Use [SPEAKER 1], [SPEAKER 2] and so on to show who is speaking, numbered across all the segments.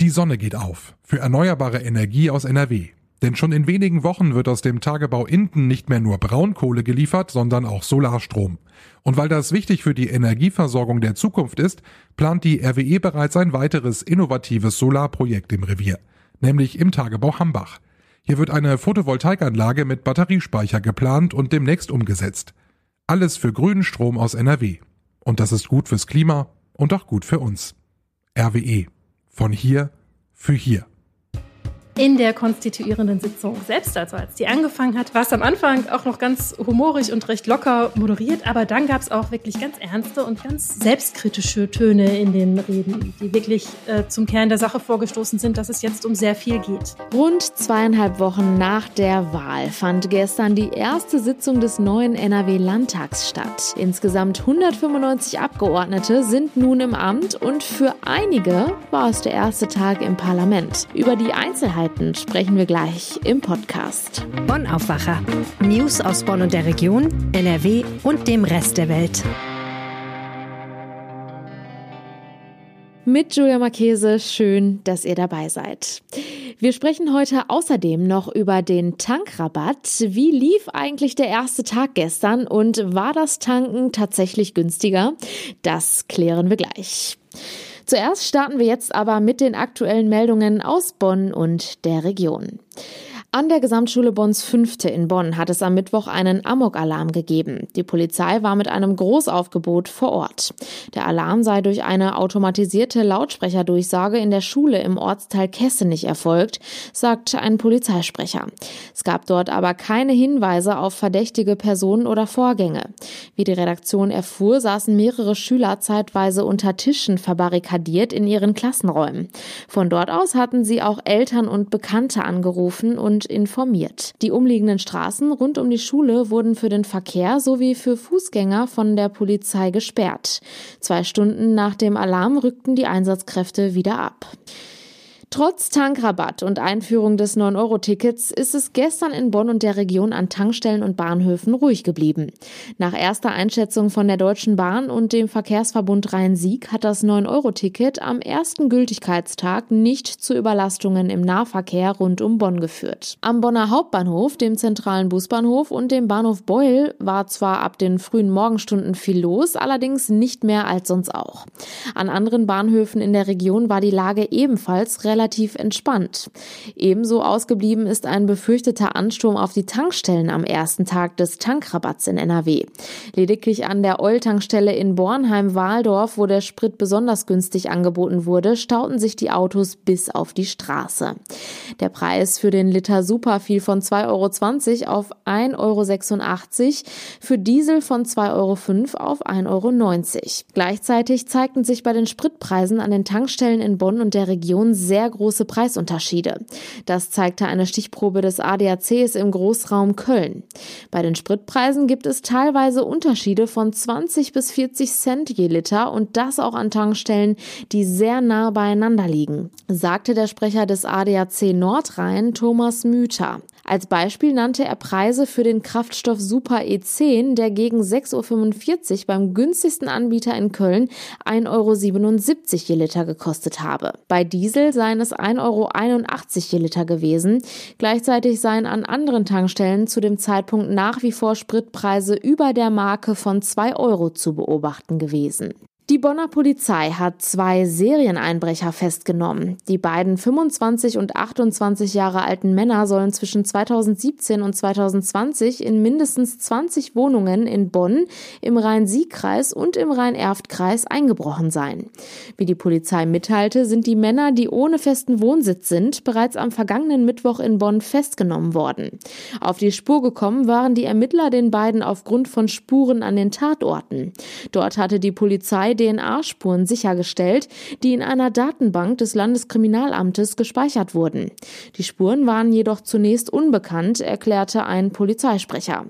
[SPEAKER 1] Die Sonne geht auf für erneuerbare Energie aus NRW. Denn schon in wenigen Wochen wird aus dem Tagebau Inden nicht mehr nur Braunkohle geliefert, sondern auch Solarstrom. Und weil das wichtig für die Energieversorgung der Zukunft ist, plant die RWE bereits ein weiteres innovatives Solarprojekt im Revier, nämlich im Tagebau Hambach. Hier wird eine Photovoltaikanlage mit Batteriespeicher geplant und demnächst umgesetzt. Alles für grünen Strom aus NRW. Und das ist gut fürs Klima und auch gut für uns. RWE. Von hier für hier
[SPEAKER 2] in der konstituierenden Sitzung selbst, also als die angefangen hat, war es am Anfang auch noch ganz humorig und recht locker moderiert, aber dann gab es auch wirklich ganz ernste und ganz selbstkritische Töne in den Reden, die wirklich äh, zum Kern der Sache vorgestoßen sind, dass es jetzt um sehr viel geht.
[SPEAKER 3] Rund zweieinhalb Wochen nach der Wahl fand gestern die erste Sitzung des neuen NRW-Landtags statt. Insgesamt 195 Abgeordnete sind nun im Amt und für einige war es der erste Tag im Parlament. Über die Einzelheiten Neuigkeiten sprechen wir gleich im Podcast.
[SPEAKER 4] Bonn Aufwacher. News aus Bonn und der Region, NRW und dem Rest der Welt.
[SPEAKER 3] Mit Julia Marchese, schön, dass ihr dabei seid. Wir sprechen heute außerdem noch über den Tankrabatt. Wie lief eigentlich der erste Tag gestern und war das Tanken tatsächlich günstiger? Das klären wir gleich. Zuerst starten wir jetzt aber mit den aktuellen Meldungen aus Bonn und der Region. An der Gesamtschule Bonns Fünfte in Bonn hat es am Mittwoch einen Amok-Alarm gegeben. Die Polizei war mit einem Großaufgebot vor Ort. Der Alarm sei durch eine automatisierte Lautsprecherdurchsage in der Schule im Ortsteil Kessenich erfolgt, sagt ein Polizeisprecher. Es gab dort aber keine Hinweise auf verdächtige Personen oder Vorgänge. Wie die Redaktion erfuhr, saßen mehrere Schüler zeitweise unter Tischen verbarrikadiert in ihren Klassenräumen. Von dort aus hatten sie auch Eltern und Bekannte angerufen und und informiert. Die umliegenden Straßen rund um die Schule wurden für den Verkehr sowie für Fußgänger von der Polizei gesperrt. Zwei Stunden nach dem Alarm rückten die Einsatzkräfte wieder ab. Trotz Tankrabatt und Einführung des 9-Euro-Tickets ist es gestern in Bonn und der Region an Tankstellen und Bahnhöfen ruhig geblieben. Nach erster Einschätzung von der Deutschen Bahn und dem Verkehrsverbund Rhein-Sieg hat das 9-Euro-Ticket am ersten Gültigkeitstag nicht zu Überlastungen im Nahverkehr rund um Bonn geführt. Am Bonner Hauptbahnhof, dem zentralen Busbahnhof und dem Bahnhof Beul war zwar ab den frühen Morgenstunden viel los, allerdings nicht mehr als sonst auch. An anderen Bahnhöfen in der Region war die Lage ebenfalls relativ relativ entspannt. Ebenso ausgeblieben ist ein befürchteter Ansturm auf die Tankstellen am ersten Tag des Tankrabatts in NRW. Lediglich an der Eul-Tankstelle in Bornheim-Wahldorf, wo der Sprit besonders günstig angeboten wurde, stauten sich die Autos bis auf die Straße. Der Preis für den Liter Super fiel von 2,20 Euro auf 1,86 Euro, für Diesel von 2,05 Euro auf 1,90 Euro. Gleichzeitig zeigten sich bei den Spritpreisen an den Tankstellen in Bonn und der Region sehr große Preisunterschiede. Das zeigte eine Stichprobe des ADACs im Großraum Köln. Bei den Spritpreisen gibt es teilweise Unterschiede von 20 bis 40 Cent je Liter und das auch an Tankstellen, die sehr nah beieinander liegen, sagte der Sprecher des ADAC Nordrhein Thomas Müther. Als Beispiel nannte er Preise für den Kraftstoff Super E10, der gegen 6,45 Euro beim günstigsten Anbieter in Köln 1,77 Euro je Liter gekostet habe. Bei Diesel seien es 1,81 Euro je Liter gewesen. Gleichzeitig seien an anderen Tankstellen zu dem Zeitpunkt nach wie vor Spritpreise über der Marke von 2 Euro zu beobachten gewesen. Die Bonner Polizei hat zwei Serieneinbrecher festgenommen. Die beiden 25 und 28 Jahre alten Männer sollen zwischen 2017 und 2020 in mindestens 20 Wohnungen in Bonn, im Rhein-Sieg-Kreis und im Rhein-Erft-Kreis eingebrochen sein. Wie die Polizei mitteilte, sind die Männer, die ohne festen Wohnsitz sind, bereits am vergangenen Mittwoch in Bonn festgenommen worden. Auf die Spur gekommen waren die Ermittler den beiden aufgrund von Spuren an den Tatorten. Dort hatte die Polizei DNA-Spuren sichergestellt, die in einer Datenbank des Landeskriminalamtes gespeichert wurden. Die Spuren waren jedoch zunächst unbekannt, erklärte ein Polizeisprecher.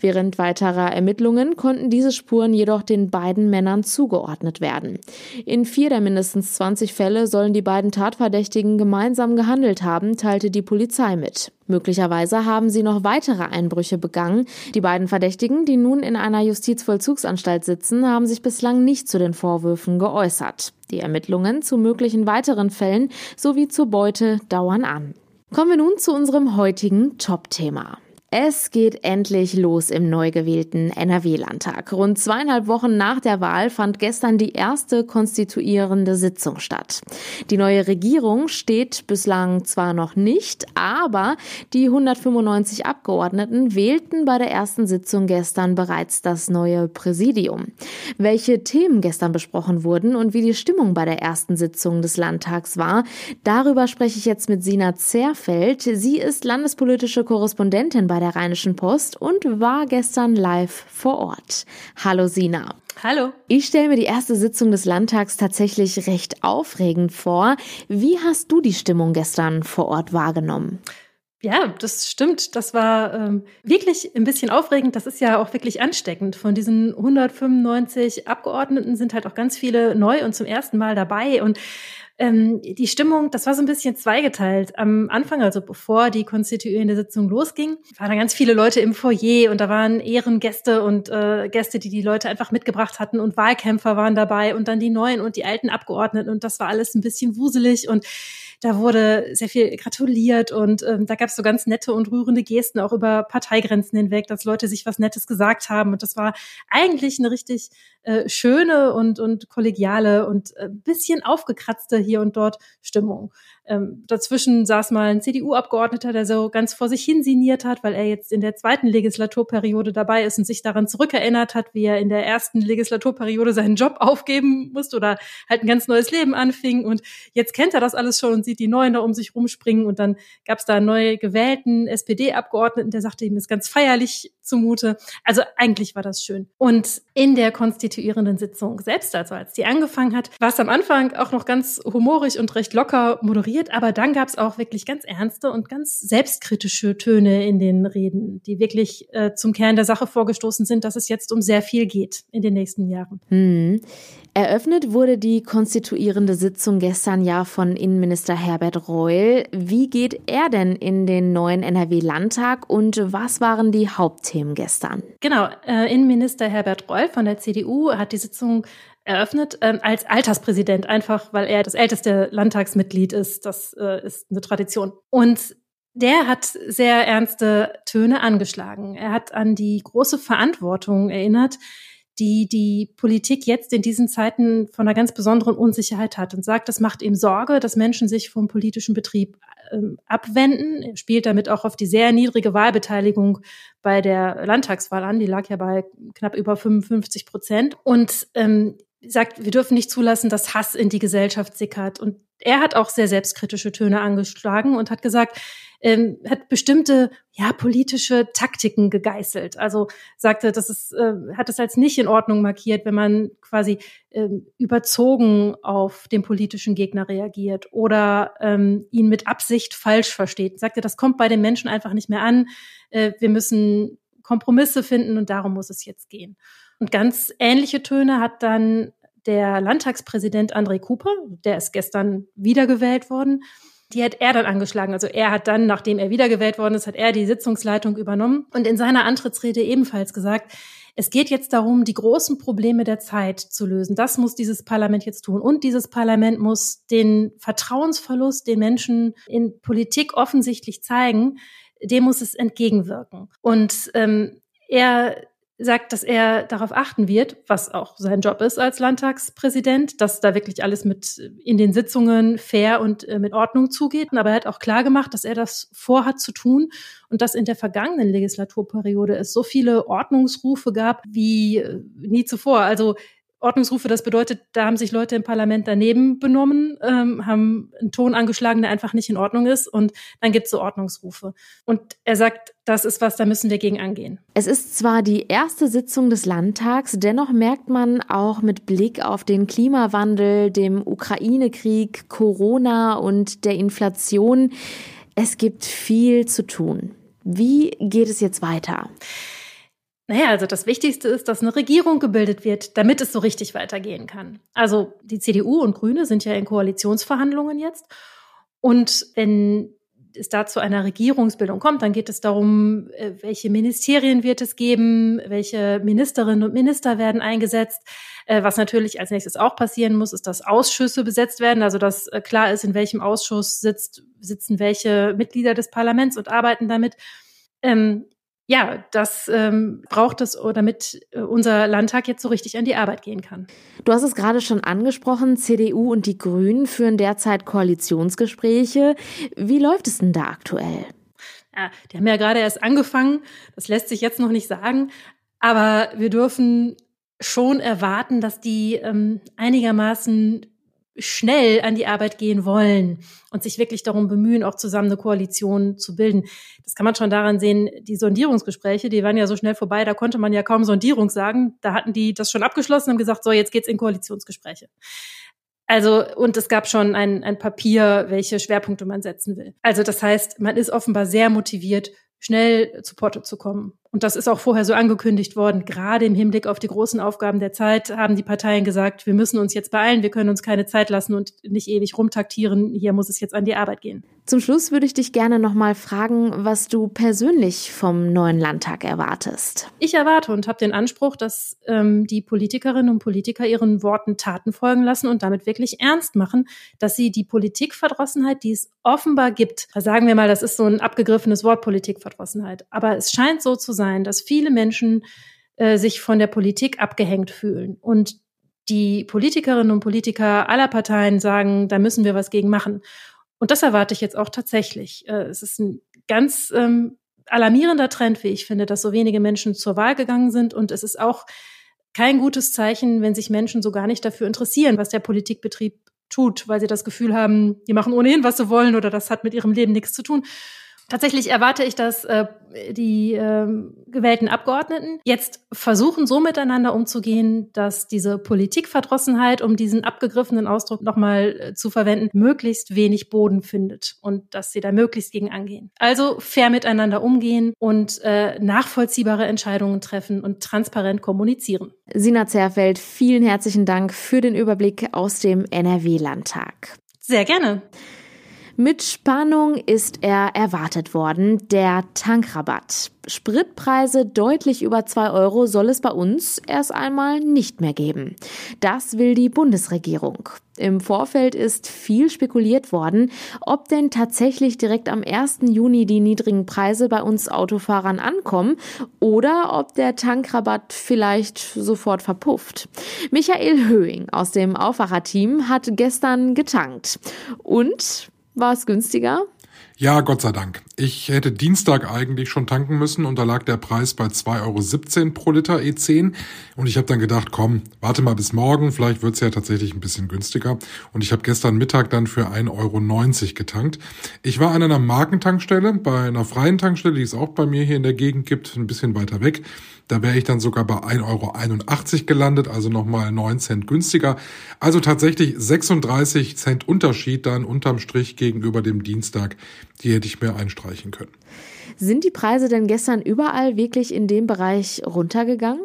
[SPEAKER 3] Während weiterer Ermittlungen konnten diese Spuren jedoch den beiden Männern zugeordnet werden. In vier der mindestens 20 Fälle sollen die beiden Tatverdächtigen gemeinsam gehandelt haben, teilte die Polizei mit. Möglicherweise haben sie noch weitere Einbrüche begangen. Die beiden Verdächtigen, die nun in einer Justizvollzugsanstalt sitzen, haben sich bislang nicht zu den Vorwürfen geäußert. Die Ermittlungen zu möglichen weiteren Fällen sowie zur Beute dauern an. Kommen wir nun zu unserem heutigen Top-Thema. Es geht endlich los im neu gewählten NRW-Landtag. Rund zweieinhalb Wochen nach der Wahl fand gestern die erste konstituierende Sitzung statt. Die neue Regierung steht bislang zwar noch nicht, aber die 195 Abgeordneten wählten bei der ersten Sitzung gestern bereits das neue Präsidium. Welche Themen gestern besprochen wurden und wie die Stimmung bei der ersten Sitzung des Landtags war, darüber spreche ich jetzt mit Sina Zerfeld. Sie ist landespolitische Korrespondentin bei der Rheinischen Post und war gestern live vor Ort. Hallo Sina.
[SPEAKER 2] Hallo.
[SPEAKER 3] Ich stelle mir die erste Sitzung des Landtags tatsächlich recht aufregend vor. Wie hast du die Stimmung gestern vor Ort wahrgenommen?
[SPEAKER 2] Ja, das stimmt. Das war ähm, wirklich ein bisschen aufregend. Das ist ja auch wirklich ansteckend. Von diesen 195 Abgeordneten sind halt auch ganz viele neu und zum ersten Mal dabei. Und ähm, die Stimmung, das war so ein bisschen zweigeteilt. Am Anfang, also bevor die konstituierende Sitzung losging, waren da ganz viele Leute im Foyer und da waren Ehrengäste und äh, Gäste, die die Leute einfach mitgebracht hatten und Wahlkämpfer waren dabei und dann die neuen und die alten Abgeordneten und das war alles ein bisschen wuselig und da wurde sehr viel gratuliert und ähm, da gab es so ganz nette und rührende Gesten auch über Parteigrenzen hinweg, dass Leute sich was Nettes gesagt haben. Und das war eigentlich eine richtig äh, schöne und, und kollegiale und äh, bisschen aufgekratzte hier und dort Stimmung. Ähm, dazwischen saß mal ein CDU-Abgeordneter, der so ganz vor sich hin siniert hat, weil er jetzt in der zweiten Legislaturperiode dabei ist und sich daran zurückerinnert hat, wie er in der ersten Legislaturperiode seinen Job aufgeben musste oder halt ein ganz neues Leben anfing. Und jetzt kennt er das alles schon und sieht die Neuen da um sich rumspringen. Und dann gab es da einen neu gewählten SPD-Abgeordneten, der sagte, ihm ist ganz feierlich zumute. Also eigentlich war das schön. Und in der konstituierenden Sitzung selbst, also als die angefangen hat, war es am Anfang auch noch ganz humorig und recht locker moderiert aber dann gab es auch wirklich ganz ernste und ganz selbstkritische Töne in den Reden, die wirklich äh, zum Kern der Sache vorgestoßen sind, dass es jetzt um sehr viel geht in den nächsten Jahren.
[SPEAKER 3] Hm. Eröffnet wurde die konstituierende Sitzung gestern ja von Innenminister Herbert Reul. Wie geht er denn in den neuen NRW-Landtag und was waren die Hauptthemen gestern?
[SPEAKER 2] Genau, äh, Innenminister Herbert Reul von der CDU hat die Sitzung eröffnet ähm, als Alterspräsident, einfach weil er das älteste Landtagsmitglied ist. Das äh, ist eine Tradition. Und der hat sehr ernste Töne angeschlagen. Er hat an die große Verantwortung erinnert, die die Politik jetzt in diesen Zeiten von einer ganz besonderen Unsicherheit hat und sagt, das macht ihm Sorge, dass Menschen sich vom politischen Betrieb ähm, abwenden. Er spielt damit auch auf die sehr niedrige Wahlbeteiligung bei der Landtagswahl an. Die lag ja bei knapp über 55 Prozent. Und ähm, sagt, wir dürfen nicht zulassen, dass Hass in die Gesellschaft sickert. Und er hat auch sehr selbstkritische Töne angeschlagen und hat gesagt, ähm, hat bestimmte ja politische Taktiken gegeißelt. Also sagte, das ist, äh, hat es als nicht in Ordnung markiert, wenn man quasi ähm, überzogen auf den politischen Gegner reagiert oder ähm, ihn mit Absicht falsch versteht. Sagte, das kommt bei den Menschen einfach nicht mehr an. Äh, wir müssen Kompromisse finden und darum muss es jetzt gehen. Und ganz ähnliche Töne hat dann der Landtagspräsident André Cooper, der ist gestern wiedergewählt worden, die hat er dann angeschlagen. Also er hat dann, nachdem er wiedergewählt worden ist, hat er die Sitzungsleitung übernommen und in seiner Antrittsrede ebenfalls gesagt, es geht jetzt darum, die großen Probleme der Zeit zu lösen. Das muss dieses Parlament jetzt tun. Und dieses Parlament muss den Vertrauensverlust, den Menschen in Politik offensichtlich zeigen, dem muss es entgegenwirken. Und ähm, er sagt, dass er darauf achten wird, was auch sein Job ist als Landtagspräsident, dass da wirklich alles mit in den Sitzungen fair und äh, mit Ordnung zugeht. Aber er hat auch klar gemacht, dass er das vorhat zu tun und dass in der vergangenen Legislaturperiode es so viele Ordnungsrufe gab wie äh, nie zuvor. Also Ordnungsrufe, das bedeutet, da haben sich Leute im Parlament daneben benommen, ähm, haben einen Ton angeschlagen, der einfach nicht in Ordnung ist und dann gibt es so Ordnungsrufe. Und er sagt, das ist was, da müssen wir gegen angehen.
[SPEAKER 3] Es ist zwar die erste Sitzung des Landtags, dennoch merkt man auch mit Blick auf den Klimawandel, dem Ukraine-Krieg, Corona und der Inflation, es gibt viel zu tun. Wie geht es jetzt weiter?
[SPEAKER 2] Naja, also das Wichtigste ist, dass eine Regierung gebildet wird, damit es so richtig weitergehen kann. Also die CDU und Grüne sind ja in Koalitionsverhandlungen jetzt. Und wenn es da zu einer Regierungsbildung kommt, dann geht es darum, äh, welche Ministerien wird es geben, welche Ministerinnen und Minister werden eingesetzt. Äh, was natürlich als nächstes auch passieren muss, ist, dass Ausschüsse besetzt werden, also dass äh, klar ist, in welchem Ausschuss sitzt, sitzen welche Mitglieder des Parlaments und arbeiten damit. Ja, das ähm, braucht es, damit äh, unser Landtag jetzt so richtig an die Arbeit gehen kann.
[SPEAKER 3] Du hast es gerade schon angesprochen, CDU und die Grünen führen derzeit Koalitionsgespräche. Wie läuft es denn da aktuell?
[SPEAKER 2] Ja, die haben ja gerade erst angefangen, das lässt sich jetzt noch nicht sagen, aber wir dürfen schon erwarten, dass die ähm, einigermaßen schnell an die Arbeit gehen wollen und sich wirklich darum bemühen, auch zusammen eine Koalition zu bilden. Das kann man schon daran sehen, die Sondierungsgespräche, die waren ja so schnell vorbei, da konnte man ja kaum Sondierung sagen. Da hatten die das schon abgeschlossen und gesagt, so, jetzt geht's in Koalitionsgespräche. Also, und es gab schon ein, ein Papier, welche Schwerpunkte man setzen will. Also, das heißt, man ist offenbar sehr motiviert, schnell zu Porto zu kommen. Und das ist auch vorher so angekündigt worden. Gerade im Hinblick auf die großen Aufgaben der Zeit haben die Parteien gesagt, wir müssen uns jetzt beeilen, wir können uns keine Zeit lassen und nicht ewig rumtaktieren. Hier muss es jetzt an die Arbeit gehen.
[SPEAKER 3] Zum Schluss würde ich dich gerne noch mal fragen, was du persönlich vom neuen Landtag erwartest.
[SPEAKER 2] Ich erwarte und habe den Anspruch, dass ähm, die Politikerinnen und Politiker ihren Worten Taten folgen lassen und damit wirklich ernst machen, dass sie die Politikverdrossenheit, die es offenbar gibt, sagen wir mal, das ist so ein abgegriffenes Wort Politikverdrossenheit, aber es scheint so zu sein, sein, dass viele Menschen äh, sich von der Politik abgehängt fühlen und die Politikerinnen und Politiker aller Parteien sagen, da müssen wir was gegen machen. Und das erwarte ich jetzt auch tatsächlich. Äh, es ist ein ganz ähm, alarmierender Trend, wie ich finde, dass so wenige Menschen zur Wahl gegangen sind. Und es ist auch kein gutes Zeichen, wenn sich Menschen so gar nicht dafür interessieren, was der Politikbetrieb tut, weil sie das Gefühl haben, die machen ohnehin, was sie wollen oder das hat mit ihrem Leben nichts zu tun. Tatsächlich erwarte ich, dass äh, die äh, gewählten Abgeordneten jetzt versuchen, so miteinander umzugehen, dass diese Politikverdrossenheit, um diesen abgegriffenen Ausdruck nochmal äh, zu verwenden, möglichst wenig Boden findet und dass sie da möglichst gegen angehen. Also fair miteinander umgehen und äh, nachvollziehbare Entscheidungen treffen und transparent kommunizieren.
[SPEAKER 3] Sina Zerfeld, vielen herzlichen Dank für den Überblick aus dem NRW-Landtag.
[SPEAKER 2] Sehr gerne.
[SPEAKER 3] Mit Spannung ist er erwartet worden, der Tankrabatt. Spritpreise deutlich über zwei Euro soll es bei uns erst einmal nicht mehr geben. Das will die Bundesregierung. Im Vorfeld ist viel spekuliert worden, ob denn tatsächlich direkt am 1. Juni die niedrigen Preise bei uns Autofahrern ankommen oder ob der Tankrabatt vielleicht sofort verpufft. Michael Höhing aus dem Aufwacherteam hat gestern getankt. Und war es günstiger?
[SPEAKER 1] Ja, Gott sei Dank. Ich hätte Dienstag eigentlich schon tanken müssen und da lag der Preis bei 2,17 Euro pro Liter E10. Und ich habe dann gedacht, komm, warte mal bis morgen, vielleicht wird's ja tatsächlich ein bisschen günstiger. Und ich habe gestern Mittag dann für 1,90 Euro getankt. Ich war an einer Markentankstelle, bei einer freien Tankstelle, die es auch bei mir hier in der Gegend gibt, ein bisschen weiter weg. Da wäre ich dann sogar bei 1,81 Euro gelandet, also nochmal 9 Cent günstiger. Also tatsächlich 36 Cent Unterschied dann unterm Strich gegenüber dem Dienstag. Die hätte ich mir einstreichen können.
[SPEAKER 3] Sind die Preise denn gestern überall wirklich in dem Bereich runtergegangen?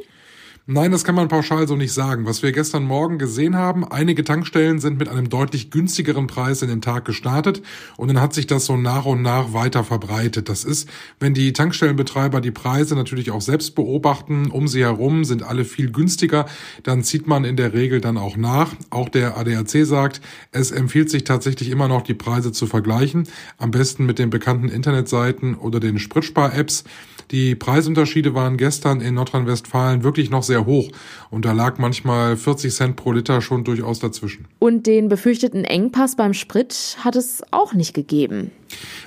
[SPEAKER 1] Nein, das kann man pauschal so nicht sagen. Was wir gestern Morgen gesehen haben, einige Tankstellen sind mit einem deutlich günstigeren Preis in den Tag gestartet und dann hat sich das so nach und nach weiter verbreitet. Das ist, wenn die Tankstellenbetreiber die Preise natürlich auch selbst beobachten, um sie herum sind alle viel günstiger, dann zieht man in der Regel dann auch nach. Auch der ADAC sagt, es empfiehlt sich tatsächlich immer noch die Preise zu vergleichen, am besten mit den bekannten Internetseiten oder den Spritspar-Apps. Die Preisunterschiede waren gestern in Nordrhein-Westfalen wirklich noch sehr hoch und da lag manchmal 40 Cent pro Liter schon durchaus dazwischen.
[SPEAKER 3] Und den befürchteten Engpass beim Sprit hat es auch nicht gegeben.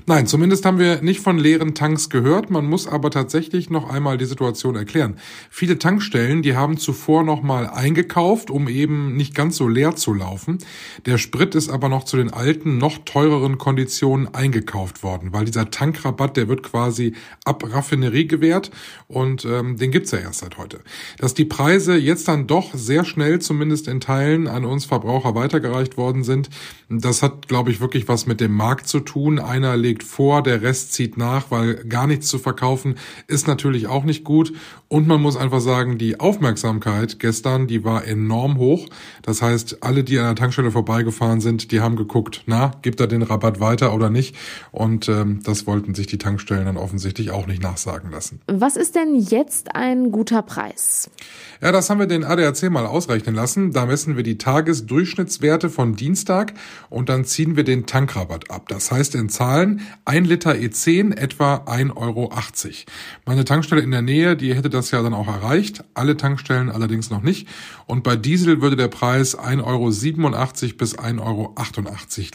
[SPEAKER 1] Nein, zumindest haben wir nicht von leeren Tanks gehört. Man muss aber tatsächlich noch einmal die Situation erklären. Viele Tankstellen, die haben zuvor noch mal eingekauft, um eben nicht ganz so leer zu laufen. Der Sprit ist aber noch zu den alten, noch teureren Konditionen eingekauft worden, weil dieser Tankrabatt, der wird quasi ab Raffinerie gewährt und ähm, den gibt's ja erst seit heute. Dass die Preise jetzt dann doch sehr schnell, zumindest in Teilen, an uns Verbraucher weitergereicht worden sind, das hat, glaube ich, wirklich was mit dem Markt zu tun. Einer legt vor, der Rest zieht nach, weil gar nichts zu verkaufen ist natürlich auch nicht gut. Und man muss einfach sagen, die Aufmerksamkeit gestern, die war enorm hoch. Das heißt, alle, die an der Tankstelle vorbeigefahren sind, die haben geguckt, na, gibt er den Rabatt weiter oder nicht? Und ähm, das wollten sich die Tankstellen dann offensichtlich auch nicht nachsagen lassen.
[SPEAKER 3] Was ist denn jetzt ein guter Preis?
[SPEAKER 1] Ja, das haben wir den ADAC mal ausrechnen lassen. Da messen wir die Tagesdurchschnittswerte von Dienstag und dann ziehen wir den Tankrabatt ab. Das heißt in Zahlen ein Liter E10 etwa 1,80 Euro. Meine Tankstelle in der Nähe, die hätte das ja dann auch erreicht. Alle Tankstellen allerdings noch nicht. Und bei Diesel würde der Preis 1,87 Euro bis 1,88 Euro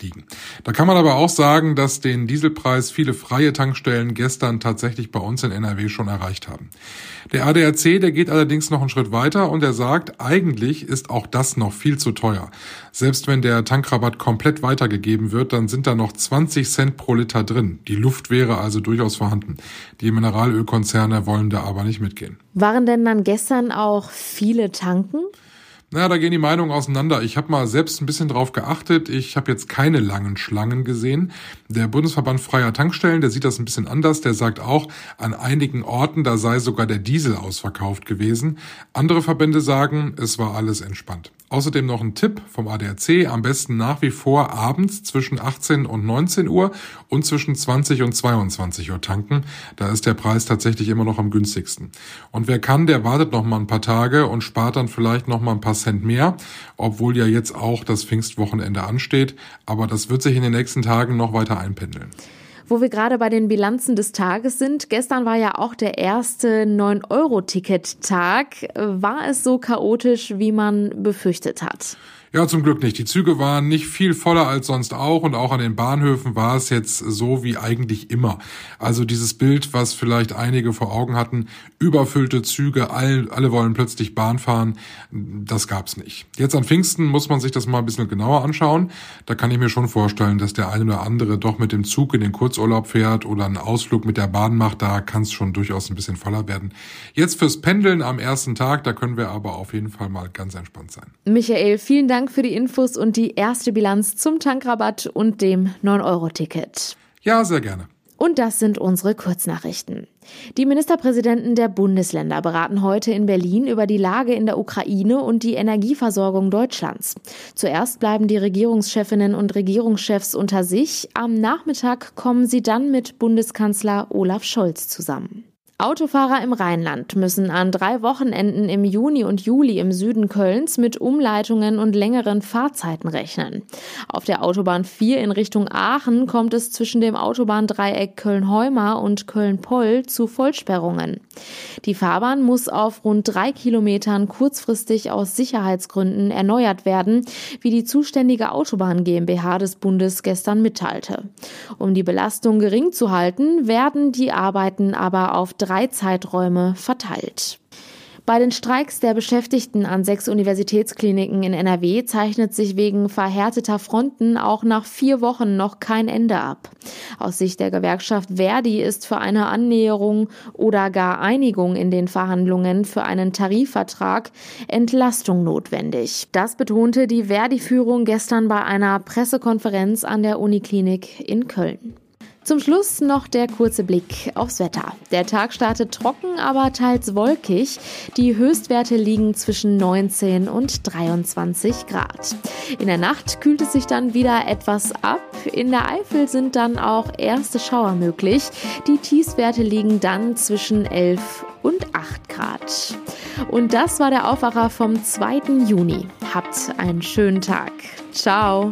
[SPEAKER 1] liegen. Da kann man aber auch sagen, dass den Dieselpreis viele freie Tankstellen gestern tatsächlich bei uns in NRW schon erreicht haben. Der ADAC, der geht allerdings noch einen Schritt weiter und er sagt, eigentlich ist auch das noch viel zu teuer. Selbst wenn der Tankrabatt komplett weitergegeben wird, dann sind da noch 20 Cent pro Liter drin. Die Luft wäre also durchaus vorhanden. Die Mineralölkonzerne wollen da aber nicht mitgehen.
[SPEAKER 3] Waren denn dann gestern auch viele tanken?
[SPEAKER 1] Naja, da gehen die Meinungen auseinander. Ich habe mal selbst ein bisschen drauf geachtet. Ich habe jetzt keine langen Schlangen gesehen. Der Bundesverband Freier Tankstellen, der sieht das ein bisschen anders. Der sagt auch, an einigen Orten, da sei sogar der Diesel ausverkauft gewesen. Andere Verbände sagen, es war alles entspannt. Außerdem noch ein Tipp vom ADAC, am besten nach wie vor abends zwischen 18 und 19 Uhr und zwischen 20 und 22 Uhr tanken. Da ist der Preis tatsächlich immer noch am günstigsten. Und wer kann, der wartet noch mal ein paar Tage und spart dann vielleicht noch mal ein paar Cent mehr, obwohl ja jetzt auch das Pfingstwochenende ansteht. Aber das wird sich in den nächsten Tagen noch weiter einpendeln.
[SPEAKER 3] Wo wir gerade bei den Bilanzen des Tages sind, gestern war ja auch der erste 9-Euro-Ticket-Tag. War es so chaotisch, wie man befürchtet hat?
[SPEAKER 1] Ja, zum Glück nicht. Die Züge waren nicht viel voller als sonst auch und auch an den Bahnhöfen war es jetzt so wie eigentlich immer. Also dieses Bild, was vielleicht einige vor Augen hatten, überfüllte Züge, all, alle wollen plötzlich Bahn fahren, das gab's nicht. Jetzt an Pfingsten muss man sich das mal ein bisschen genauer anschauen. Da kann ich mir schon vorstellen, dass der eine oder andere doch mit dem Zug in den Kurzurlaub fährt oder einen Ausflug mit der Bahn macht. Da kann es schon durchaus ein bisschen voller werden. Jetzt fürs Pendeln am ersten Tag, da können wir aber auf jeden Fall mal ganz entspannt sein.
[SPEAKER 3] Michael, vielen Dank Dank für die Infos und die erste Bilanz zum Tankrabatt und dem 9-Euro-Ticket.
[SPEAKER 1] Ja, sehr gerne.
[SPEAKER 3] Und das sind unsere Kurznachrichten. Die Ministerpräsidenten der Bundesländer beraten heute in Berlin über die Lage in der Ukraine und die Energieversorgung Deutschlands. Zuerst bleiben die Regierungschefinnen und Regierungschefs unter sich. Am Nachmittag kommen sie dann mit Bundeskanzler Olaf Scholz zusammen. Autofahrer im Rheinland müssen an drei Wochenenden im Juni und Juli im Süden Kölns mit Umleitungen und längeren Fahrzeiten rechnen. Auf der Autobahn 4 in Richtung Aachen kommt es zwischen dem Autobahndreieck Köln-Heumar und Köln-Poll zu Vollsperrungen. Die Fahrbahn muss auf rund drei Kilometern kurzfristig aus Sicherheitsgründen erneuert werden, wie die zuständige Autobahn GmbH des Bundes gestern mitteilte. Um die Belastung gering zu halten, werden die Arbeiten aber auf drei Zeiträume verteilt. Bei den Streiks der Beschäftigten an sechs Universitätskliniken in NRW zeichnet sich wegen verhärteter Fronten auch nach vier Wochen noch kein Ende ab. Aus Sicht der Gewerkschaft Verdi ist für eine Annäherung oder gar Einigung in den Verhandlungen für einen Tarifvertrag Entlastung notwendig. Das betonte die Verdi-Führung gestern bei einer Pressekonferenz an der Uniklinik in Köln. Zum Schluss noch der kurze Blick aufs Wetter. Der Tag startet trocken, aber teils wolkig. Die Höchstwerte liegen zwischen 19 und 23 Grad. In der Nacht kühlt es sich dann wieder etwas ab. In der Eifel sind dann auch erste Schauer möglich. Die Tiefstwerte liegen dann zwischen 11 und 8 Grad. Und das war der Aufwacher vom 2. Juni. Habt einen schönen Tag. Ciao.